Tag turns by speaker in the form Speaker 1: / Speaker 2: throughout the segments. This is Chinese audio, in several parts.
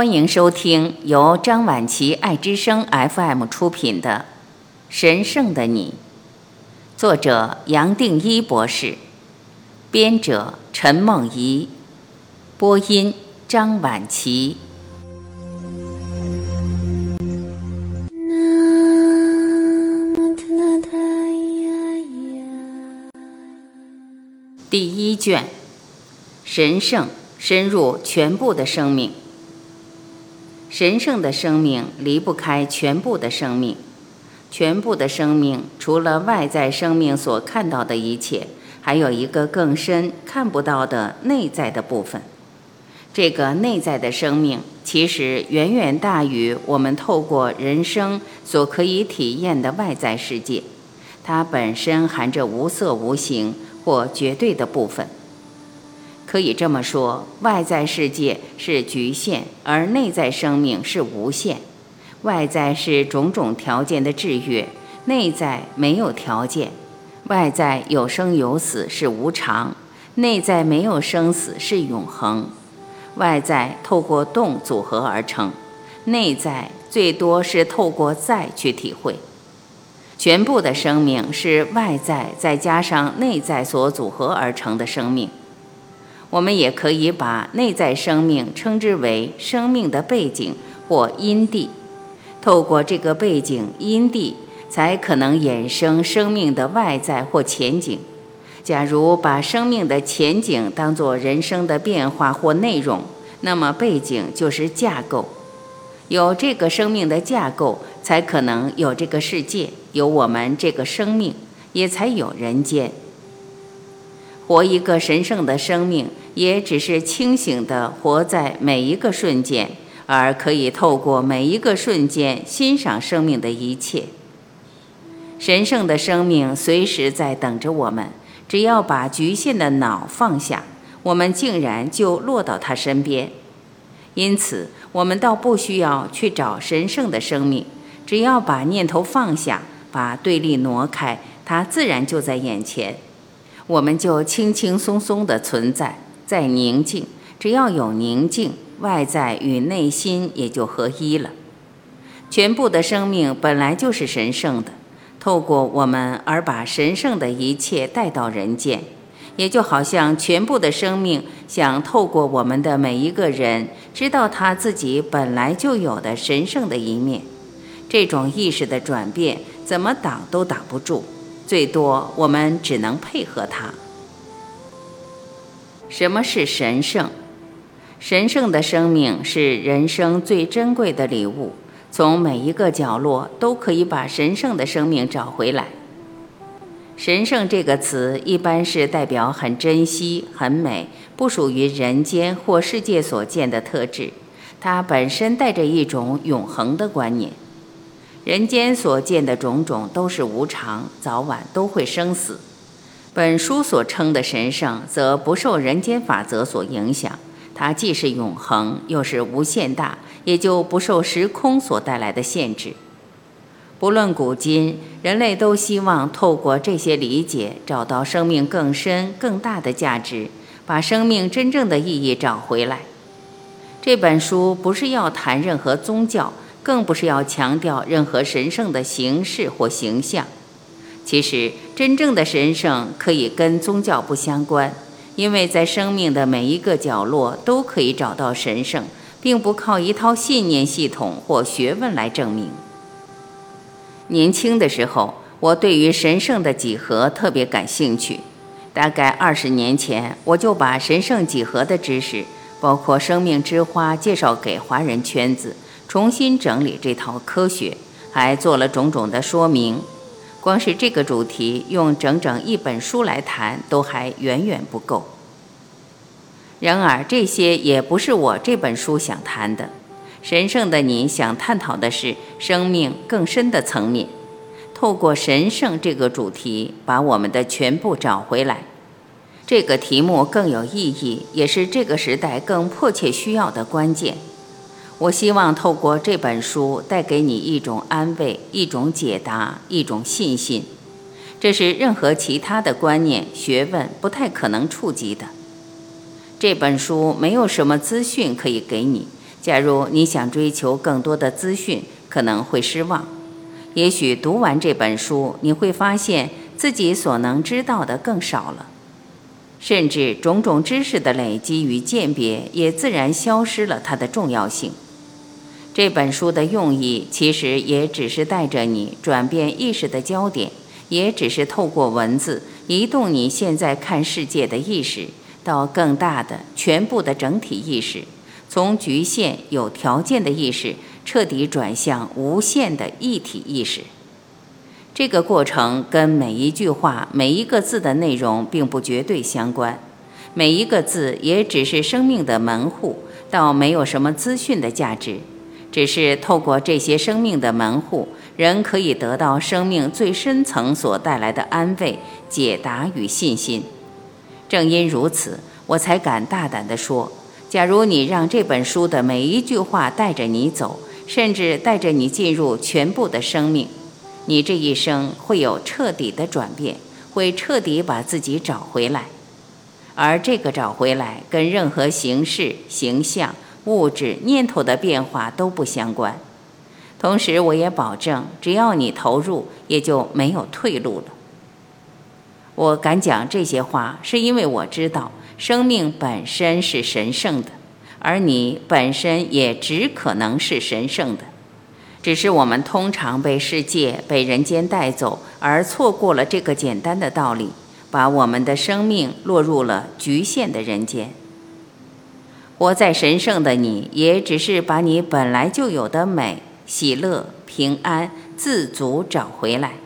Speaker 1: 欢迎收听由张晚琪爱之声 FM 出品的《神圣的你》，作者杨定一博士，编者陈梦怡，播音张晚琪。第一卷，神圣深入全部的生命。神圣的生命离不开全部的生命，全部的生命除了外在生命所看到的一切，还有一个更深看不到的内在的部分。这个内在的生命其实远远大于我们透过人生所可以体验的外在世界，它本身含着无色无形。或绝对的部分，可以这么说：外在世界是局限，而内在生命是无限。外在是种种条件的制约，内在没有条件。外在有生有死是无常，内在没有生死是永恒。外在透过动组合而成，内在最多是透过在去体会。全部的生命是外在再加上内在所组合而成的生命。我们也可以把内在生命称之为生命的背景或因地。透过这个背景因地，才可能衍生生命的外在或前景。假如把生命的前景当作人生的变化或内容，那么背景就是架构。有这个生命的架构，才可能有这个世界，有我们这个生命，也才有人间。活一个神圣的生命，也只是清醒的活在每一个瞬间，而可以透过每一个瞬间欣赏生命的一切。神圣的生命随时在等着我们，只要把局限的脑放下，我们竟然就落到他身边。因此，我们倒不需要去找神圣的生命，只要把念头放下，把对立挪开，它自然就在眼前。我们就轻轻松松地存在，在宁静。只要有宁静，外在与内心也就合一了。全部的生命本来就是神圣的，透过我们而把神圣的一切带到人间。也就好像全部的生命想透过我们的每一个人，知道他自己本来就有的神圣的一面。这种意识的转变，怎么挡都挡不住，最多我们只能配合他。什么是神圣？神圣的生命是人生最珍贵的礼物，从每一个角落都可以把神圣的生命找回来。神圣这个词一般是代表很珍惜、很美，不属于人间或世界所见的特质。它本身带着一种永恒的观念。人间所见的种种都是无常，早晚都会生死。本书所称的神圣，则不受人间法则所影响。它既是永恒，又是无限大，也就不受时空所带来的限制。不论古今，人类都希望透过这些理解，找到生命更深更大的价值，把生命真正的意义找回来。这本书不是要谈任何宗教，更不是要强调任何神圣的形式或形象。其实，真正的神圣可以跟宗教不相关，因为在生命的每一个角落都可以找到神圣，并不靠一套信念系统或学问来证明。年轻的时候，我对于神圣的几何特别感兴趣。大概二十年前，我就把神圣几何的知识，包括生命之花，介绍给华人圈子，重新整理这套科学，还做了种种的说明。光是这个主题，用整整一本书来谈，都还远远不够。然而，这些也不是我这本书想谈的。神圣的你想探讨的是生命更深的层面，透过神圣这个主题，把我们的全部找回来。这个题目更有意义，也是这个时代更迫切需要的关键。我希望透过这本书带给你一种安慰、一种解答、一种信心。这是任何其他的观念、学问不太可能触及的。这本书没有什么资讯可以给你。假如你想追求更多的资讯，可能会失望。也许读完这本书，你会发现自己所能知道的更少了，甚至种种知识的累积与鉴别也自然消失了它的重要性。这本书的用意，其实也只是带着你转变意识的焦点，也只是透过文字移动你现在看世界的意识到更大的、全部的整体意识。从局限有条件的意识彻底转向无限的一体意识，这个过程跟每一句话、每一个字的内容并不绝对相关，每一个字也只是生命的门户，倒没有什么资讯的价值，只是透过这些生命的门户，人可以得到生命最深层所带来的安慰、解答与信心。正因如此，我才敢大胆地说。假如你让这本书的每一句话带着你走，甚至带着你进入全部的生命，你这一生会有彻底的转变，会彻底把自己找回来。而这个找回来跟任何形式、形象、物质、念头的变化都不相关。同时，我也保证，只要你投入，也就没有退路了。我敢讲这些话，是因为我知道。生命本身是神圣的，而你本身也只可能是神圣的，只是我们通常被世界、被人间带走，而错过了这个简单的道理，把我们的生命落入了局限的人间。活在神圣的你，也只是把你本来就有的美、喜乐、平安、自足找回来，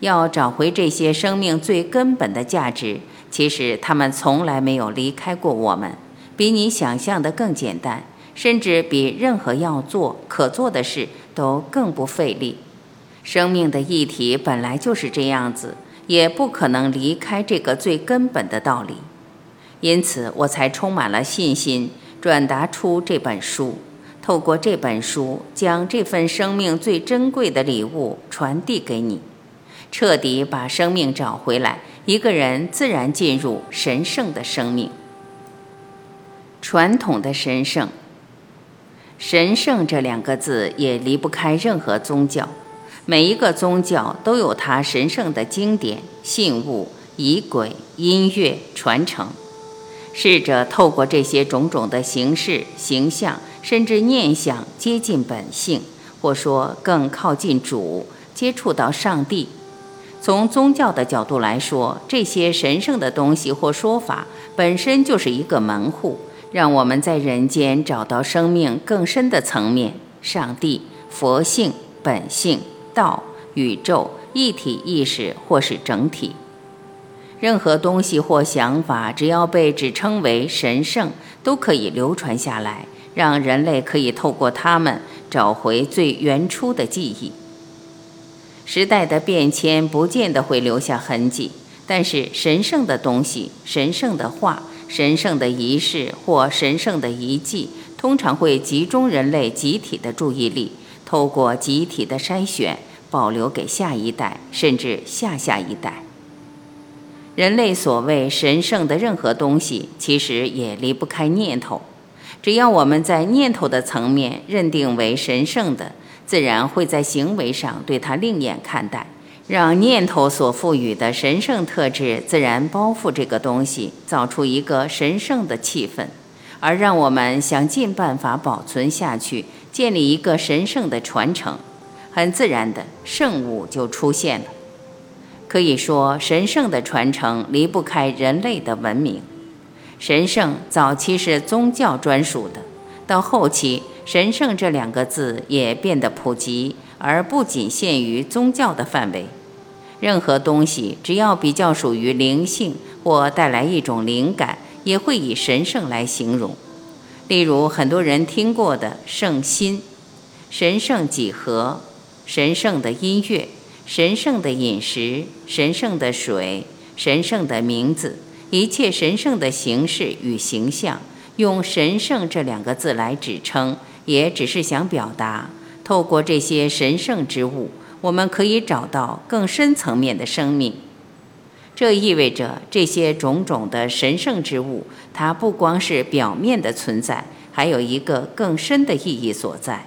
Speaker 1: 要找回这些生命最根本的价值。其实他们从来没有离开过我们，比你想象的更简单，甚至比任何要做可做的事都更不费力。生命的议题本来就是这样子，也不可能离开这个最根本的道理。因此，我才充满了信心，转达出这本书，透过这本书，将这份生命最珍贵的礼物传递给你，彻底把生命找回来。一个人自然进入神圣的生命。传统的神圣，神圣这两个字也离不开任何宗教。每一个宗教都有它神圣的经典、信物、仪轨、音乐、传承。试着透过这些种种的形式、形象，甚至念想，接近本性，或说更靠近主，接触到上帝。从宗教的角度来说，这些神圣的东西或说法本身就是一个门户，让我们在人间找到生命更深的层面——上帝、佛性、本性、道、宇宙、一体意识或是整体。任何东西或想法，只要被指称为神圣，都可以流传下来，让人类可以透过它们找回最原初的记忆。时代的变迁不见得会留下痕迹，但是神圣的东西、神圣的话、神圣的仪式或神圣的遗迹，通常会集中人类集体的注意力，透过集体的筛选，保留给下一代，甚至下下一代。人类所谓神圣的任何东西，其实也离不开念头。只要我们在念头的层面认定为神圣的。自然会在行为上对它另眼看待，让念头所赋予的神圣特质自然包覆这个东西，造出一个神圣的气氛，而让我们想尽办法保存下去，建立一个神圣的传承，很自然的圣物就出现了。可以说，神圣的传承离不开人类的文明。神圣早期是宗教专属的，到后期。神圣这两个字也变得普及，而不仅限于宗教的范围。任何东西只要比较属于灵性或带来一种灵感，也会以神圣来形容。例如，很多人听过的圣心、神圣几何、神圣的音乐、神圣的饮食、神圣的水、神圣的名字，一切神圣的形式与形象，用“神圣”这两个字来指称。也只是想表达，透过这些神圣之物，我们可以找到更深层面的生命。这意味着这些种种的神圣之物，它不光是表面的存在，还有一个更深的意义所在。